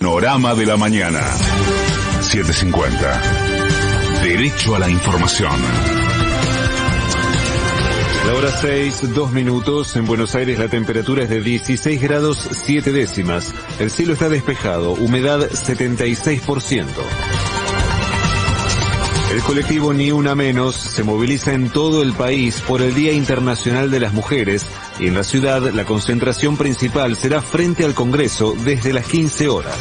Panorama de la mañana. 750. Derecho a la información. La hora 6, 2 minutos. En Buenos Aires la temperatura es de 16 grados 7 décimas. El cielo está despejado. Humedad 76%. El colectivo Ni Una Menos se moviliza en todo el país por el Día Internacional de las Mujeres y en la ciudad la concentración principal será frente al Congreso desde las 15 horas.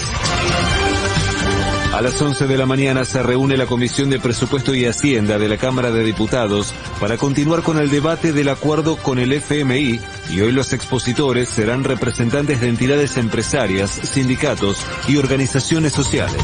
A las 11 de la mañana se reúne la Comisión de Presupuesto y Hacienda de la Cámara de Diputados para continuar con el debate del acuerdo con el FMI y hoy los expositores serán representantes de entidades empresarias, sindicatos y organizaciones sociales.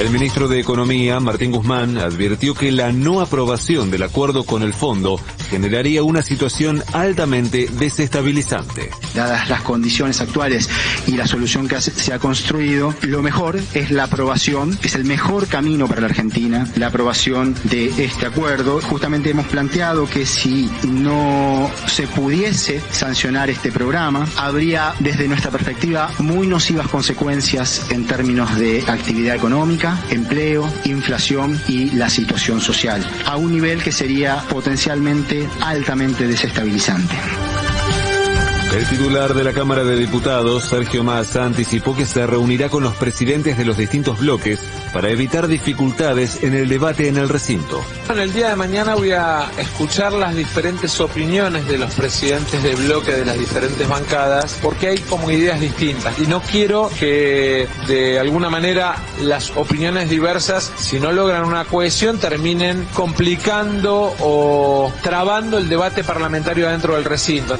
El ministro de Economía, Martín Guzmán, advirtió que la no aprobación del acuerdo con el fondo generaría una situación altamente desestabilizante. Dadas las condiciones actuales y la solución que se ha construido, lo mejor es la aprobación, es el mejor camino para la Argentina, la aprobación de este acuerdo. Justamente hemos planteado que si no se pudiese sancionar este programa, habría desde nuestra perspectiva muy nocivas consecuencias en términos de actividad económica, empleo, inflación y la situación social, a un nivel que sería potencialmente altamente desestabilizante. El titular de la Cámara de Diputados, Sergio Massa, anticipó que se reunirá con los presidentes de los distintos bloques para evitar dificultades en el debate en el recinto. En el día de mañana voy a escuchar las diferentes opiniones de los presidentes de bloque de las diferentes bancadas, porque hay como ideas distintas. Y no quiero que de alguna manera las opiniones diversas, si no logran una cohesión, terminen complicando o trabando el debate parlamentario dentro del recinto.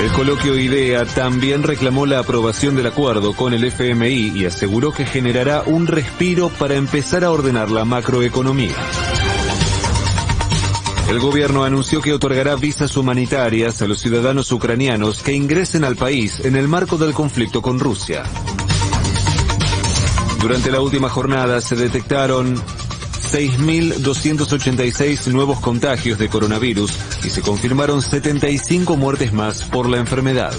El coloquio IDEA también reclamó la aprobación del acuerdo con el FMI y aseguró que generará un respiro para empezar a ordenar la macroeconomía. El gobierno anunció que otorgará visas humanitarias a los ciudadanos ucranianos que ingresen al país en el marco del conflicto con Rusia. Durante la última jornada se detectaron 6.286 nuevos contagios de coronavirus y se confirmaron 75 muertes más por la enfermedad.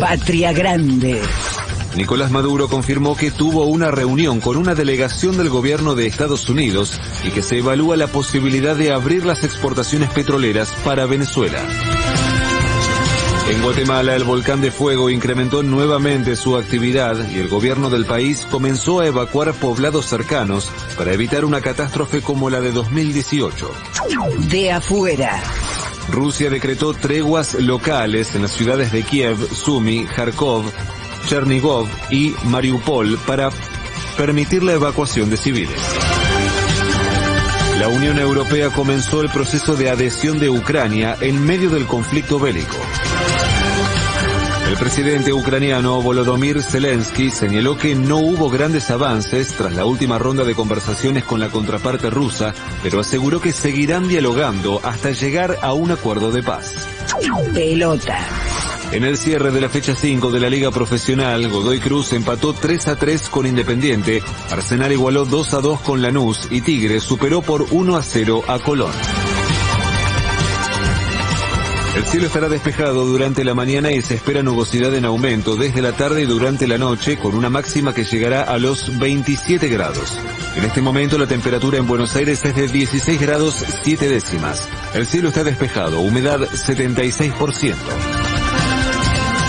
Patria Grande. Nicolás Maduro confirmó que tuvo una reunión con una delegación del gobierno de Estados Unidos y que se evalúa la posibilidad de abrir las exportaciones petroleras para Venezuela. En Guatemala el volcán de fuego incrementó nuevamente su actividad y el gobierno del país comenzó a evacuar poblados cercanos para evitar una catástrofe como la de 2018. De afuera. Rusia decretó treguas locales en las ciudades de Kiev, Sumy, Kharkov, Chernigov y Mariupol para permitir la evacuación de civiles. La Unión Europea comenzó el proceso de adhesión de Ucrania en medio del conflicto bélico. El presidente ucraniano Volodymyr Zelensky señaló que no hubo grandes avances tras la última ronda de conversaciones con la contraparte rusa, pero aseguró que seguirán dialogando hasta llegar a un acuerdo de paz. Pelota. En el cierre de la fecha 5 de la Liga Profesional, Godoy Cruz empató 3 a 3 con Independiente, Arsenal igualó 2 a 2 con Lanús y Tigre superó por 1 a 0 a Colón. El cielo estará despejado durante la mañana y se espera nubosidad en aumento desde la tarde y durante la noche con una máxima que llegará a los 27 grados. En este momento la temperatura en Buenos Aires es de 16 grados 7 décimas. El cielo está despejado, humedad 76%.